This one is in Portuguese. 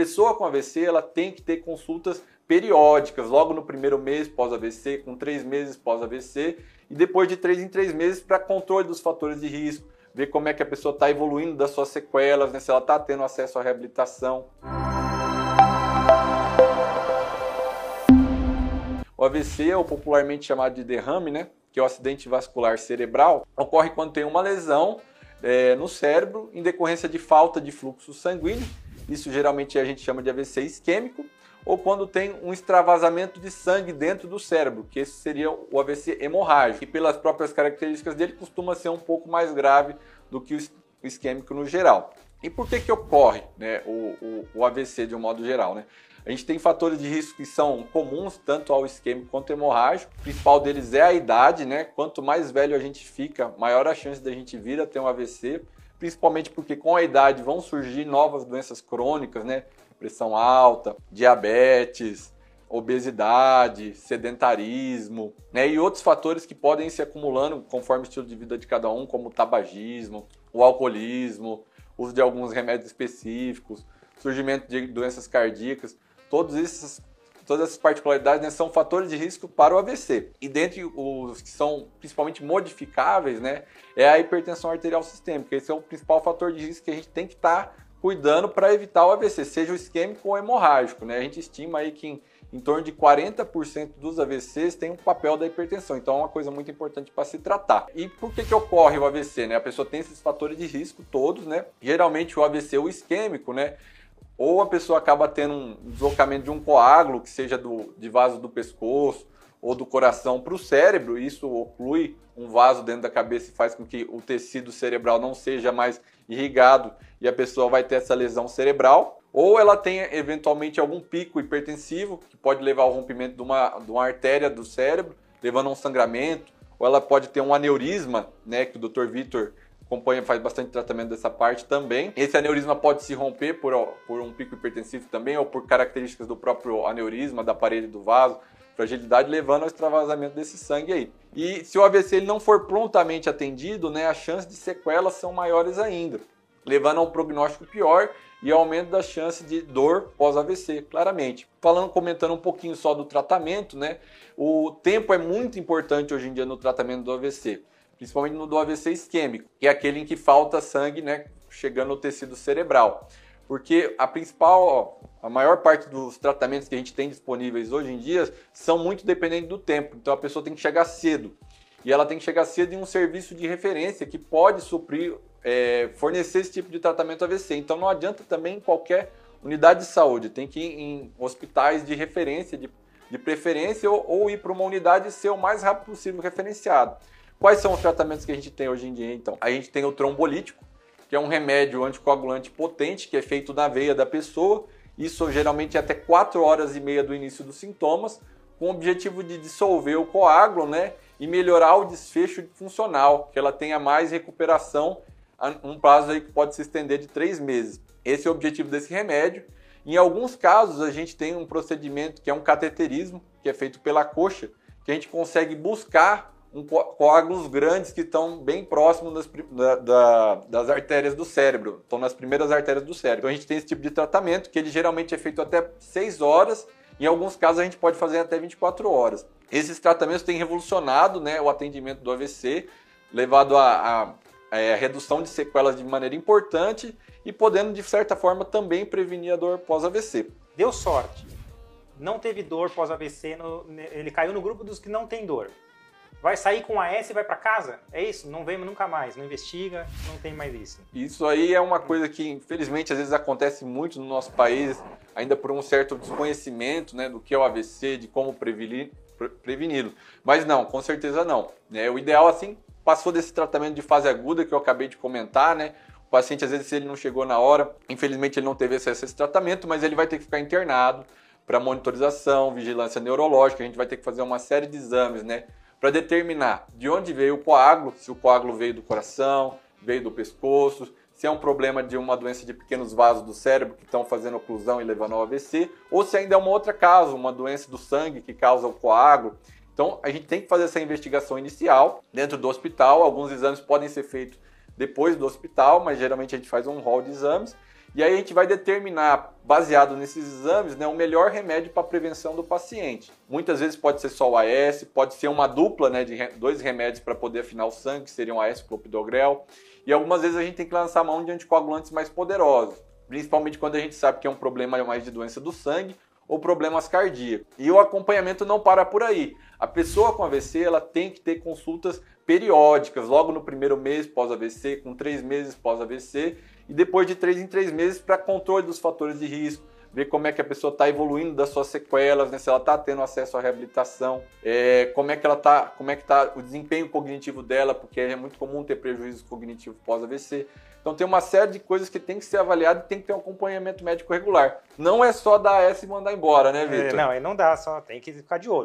pessoa com AVC ela tem que ter consultas periódicas, logo no primeiro mês pós-AVC, com três meses pós-AVC e depois de três em três meses para controle dos fatores de risco, ver como é que a pessoa está evoluindo das suas sequelas, né, se ela está tendo acesso à reabilitação. O AVC, ou popularmente chamado de derrame, né, que é o acidente vascular cerebral, ocorre quando tem uma lesão é, no cérebro em decorrência de falta de fluxo sanguíneo. Isso geralmente a gente chama de AVC isquêmico, ou quando tem um extravasamento de sangue dentro do cérebro, que esse seria o AVC hemorrágico, e pelas próprias características dele costuma ser um pouco mais grave do que o isquêmico no geral. E por que que ocorre né, o, o, o AVC de um modo geral? Né? A gente tem fatores de risco que são comuns tanto ao isquêmico quanto ao hemorrágico. O principal deles é a idade, né? Quanto mais velho a gente fica, maior a chance da gente vir a ter um AVC, principalmente porque com a idade vão surgir novas doenças crônicas, né? Pressão alta, diabetes, obesidade, sedentarismo, né? E outros fatores que podem se acumulando conforme o estilo de vida de cada um, como o tabagismo, o alcoolismo, uso de alguns remédios específicos, surgimento de doenças cardíacas. Todos esses, todas essas particularidades né, são fatores de risco para o AVC. E dentre os que são principalmente modificáveis, né, é a hipertensão arterial sistêmica. Esse é o principal fator de risco que a gente tem que estar tá cuidando para evitar o AVC, seja o isquêmico ou hemorrágico. Né? A gente estima aí que em, em torno de 40% dos AVCs tem um papel da hipertensão, então é uma coisa muito importante para se tratar. E por que, que ocorre o AVC? Né? A pessoa tem esses fatores de risco todos, né? Geralmente o AVC, o isquêmico, né? Ou a pessoa acaba tendo um deslocamento de um coágulo, que seja do, de vaso do pescoço ou do coração para o cérebro, isso oclui um vaso dentro da cabeça e faz com que o tecido cerebral não seja mais irrigado e a pessoa vai ter essa lesão cerebral. Ou ela tem eventualmente algum pico hipertensivo, que pode levar ao rompimento de uma, de uma artéria do cérebro, levando a um sangramento, ou ela pode ter um aneurisma, né, que o Dr. Vitor acompanha, faz bastante tratamento dessa parte também. Esse aneurisma pode se romper por, por um pico hipertensivo também, ou por características do próprio aneurisma, da parede do vaso, fragilidade, levando ao extravasamento desse sangue aí. E se o AVC ele não for prontamente atendido, né, as chances de sequelas são maiores ainda, levando a um prognóstico pior e aumento da chance de dor pós-AVC, claramente. Falando, comentando um pouquinho só do tratamento, né? O tempo é muito importante hoje em dia no tratamento do AVC principalmente no do AVC isquêmico, que é aquele em que falta sangue, né, chegando no tecido cerebral. Porque a principal, a maior parte dos tratamentos que a gente tem disponíveis hoje em dia são muito dependentes do tempo. Então a pessoa tem que chegar cedo. E ela tem que chegar cedo em um serviço de referência que pode suprir, é, fornecer esse tipo de tratamento AVC. Então não adianta também em qualquer unidade de saúde, tem que ir em hospitais de referência, de, de preferência, ou, ou ir para uma unidade e ser o mais rápido possível referenciado. Quais são os tratamentos que a gente tem hoje em dia, então? A gente tem o trombolítico, que é um remédio anticoagulante potente, que é feito na veia da pessoa, isso geralmente é até 4 horas e meia do início dos sintomas, com o objetivo de dissolver o coágulo, né, e melhorar o desfecho funcional, que ela tenha mais recuperação, um prazo aí que pode se estender de 3 meses. Esse é o objetivo desse remédio. Em alguns casos, a gente tem um procedimento que é um cateterismo, que é feito pela coxa, que a gente consegue buscar um coágulos grandes que estão bem próximos das, da, da, das artérias do cérebro, estão nas primeiras artérias do cérebro. Então a gente tem esse tipo de tratamento que ele geralmente é feito até 6 horas, em alguns casos a gente pode fazer até 24 horas. Esses tratamentos têm revolucionado né, o atendimento do AVC, levado a, a, a, é, redução de sequelas de maneira importante e podendo, de certa forma, também prevenir a dor pós-AVC. Deu sorte. Não teve dor pós-AVC, ele caiu no grupo dos que não tem dor vai sair com AS e vai para casa? É isso? Não vem nunca mais, não investiga, não tem mais isso. Isso aí é uma coisa que, infelizmente, às vezes acontece muito no nosso país, ainda por um certo desconhecimento né, do que é o AVC, de como prevenir, preveni-lo. Mas não, com certeza não. Né? O ideal, assim, passou desse tratamento de fase aguda que eu acabei de comentar, né? O paciente, às vezes, se ele não chegou na hora, infelizmente ele não teve acesso a esse tratamento, mas ele vai ter que ficar internado para monitorização, vigilância neurológica, a gente vai ter que fazer uma série de exames, né? Para determinar de onde veio o coágulo, se o coágulo veio do coração, veio do pescoço, se é um problema de uma doença de pequenos vasos do cérebro que estão fazendo oclusão e levando ao AVC, ou se ainda é uma outra causa, uma doença do sangue que causa o coágulo. Então a gente tem que fazer essa investigação inicial dentro do hospital. Alguns exames podem ser feitos depois do hospital, mas geralmente a gente faz um rol de exames E aí a gente vai determinar, baseado nesses exames, né, o melhor remédio para prevenção do paciente. Muitas vezes pode ser só o AS, pode ser uma dupla né, de dois remédios para poder afinar o sangue, que seriam AS e clopidogrel. E algumas vezes a gente tem que lançar mão de anticoagulantes mais poderosos, principalmente quando a gente sabe que é um problema mais de doença do sangue ou problemas cardíacos. E o acompanhamento não para por aí. A pessoa com AVC ela tem que ter consultas periódicas, logo no primeiro mês pós-AVC, com três meses pós-AVC, e depois de três em três meses para controle dos fatores de risco, ver como é que a pessoa está evoluindo das suas sequelas, né? se ela está tendo acesso à reabilitação, é, como é que ela está, como é que está o desempenho cognitivo dela, porque é muito comum ter prejuízo cognitivo pós-AVC. Então tem uma série de coisas que tem que ser avaliado e tem que ter um acompanhamento médico regular. Não é só dar essa e mandar embora, né, é, Vitor? É, não, não dá, só tem que ficar de olho.